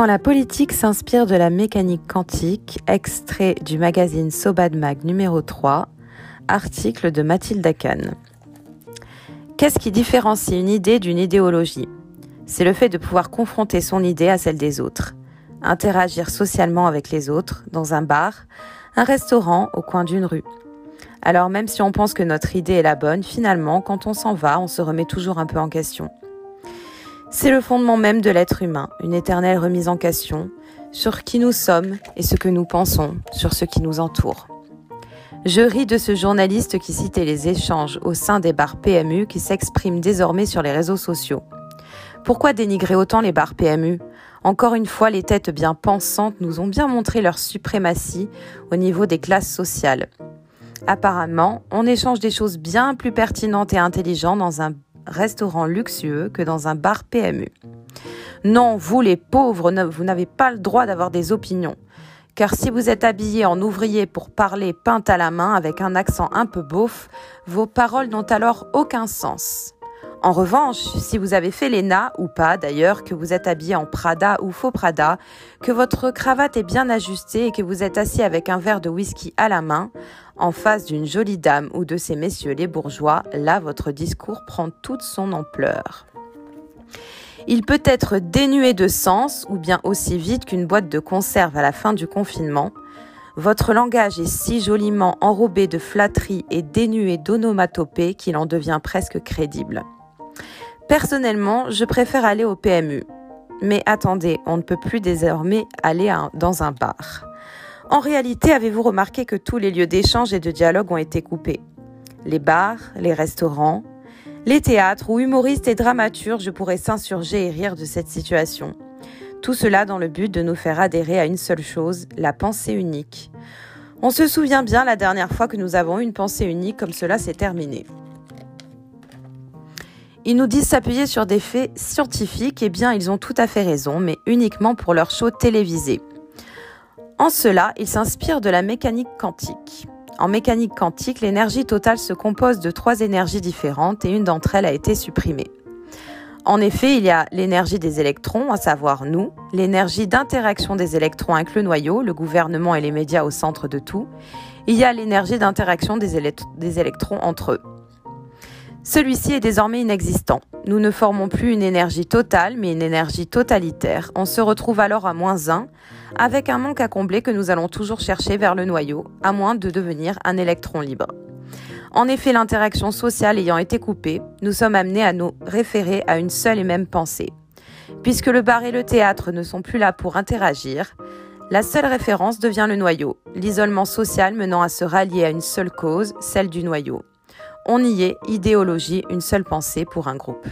Quand la politique s'inspire de la mécanique quantique, extrait du magazine Sobad Mag numéro 3, article de Mathilde Kahn. Qu'est-ce qui différencie une idée d'une idéologie? C'est le fait de pouvoir confronter son idée à celle des autres, interagir socialement avec les autres, dans un bar, un restaurant, au coin d'une rue. Alors même si on pense que notre idée est la bonne, finalement, quand on s'en va, on se remet toujours un peu en question. C'est le fondement même de l'être humain, une éternelle remise en question sur qui nous sommes et ce que nous pensons, sur ce qui nous entoure. Je ris de ce journaliste qui citait les échanges au sein des bars PMU qui s'expriment désormais sur les réseaux sociaux. Pourquoi dénigrer autant les bars PMU Encore une fois, les têtes bien pensantes nous ont bien montré leur suprématie au niveau des classes sociales. Apparemment, on échange des choses bien plus pertinentes et intelligentes dans un restaurant luxueux que dans un bar PMU. Non, vous les pauvres, vous n'avez pas le droit d'avoir des opinions. Car si vous êtes habillé en ouvrier pour parler peinte à la main avec un accent un peu beauf, vos paroles n'ont alors aucun sens. En revanche, si vous avez fait l'ENA, ou pas d'ailleurs, que vous êtes habillé en Prada ou faux Prada, que votre cravate est bien ajustée et que vous êtes assis avec un verre de whisky à la main, en face d'une jolie dame ou de ces messieurs les bourgeois, là votre discours prend toute son ampleur. Il peut être dénué de sens ou bien aussi vite qu'une boîte de conserve à la fin du confinement. Votre langage est si joliment enrobé de flatterie et dénué d'onomatopée qu'il en devient presque crédible. Personnellement, je préfère aller au PMU. Mais attendez, on ne peut plus désormais aller dans un bar. En réalité, avez-vous remarqué que tous les lieux d'échange et de dialogue ont été coupés? Les bars, les restaurants, les théâtres où humoristes et dramaturges pourraient s'insurger et rire de cette situation. Tout cela dans le but de nous faire adhérer à une seule chose, la pensée unique. On se souvient bien la dernière fois que nous avons eu une pensée unique comme cela s'est terminé. Ils nous disent s'appuyer sur des faits scientifiques, eh bien ils ont tout à fait raison, mais uniquement pour leur show télévisé. En cela, ils s'inspirent de la mécanique quantique. En mécanique quantique, l'énergie totale se compose de trois énergies différentes et une d'entre elles a été supprimée. En effet, il y a l'énergie des électrons, à savoir nous, l'énergie d'interaction des électrons avec le noyau, le gouvernement et les médias au centre de tout. Il y a l'énergie d'interaction des électrons entre eux. Celui-ci est désormais inexistant. Nous ne formons plus une énergie totale, mais une énergie totalitaire. On se retrouve alors à moins 1, avec un manque à combler que nous allons toujours chercher vers le noyau, à moins de devenir un électron libre. En effet, l'interaction sociale ayant été coupée, nous sommes amenés à nous référer à une seule et même pensée. Puisque le bar et le théâtre ne sont plus là pour interagir, la seule référence devient le noyau, l'isolement social menant à se rallier à une seule cause, celle du noyau. On y est, idéologie, une seule pensée pour un groupe.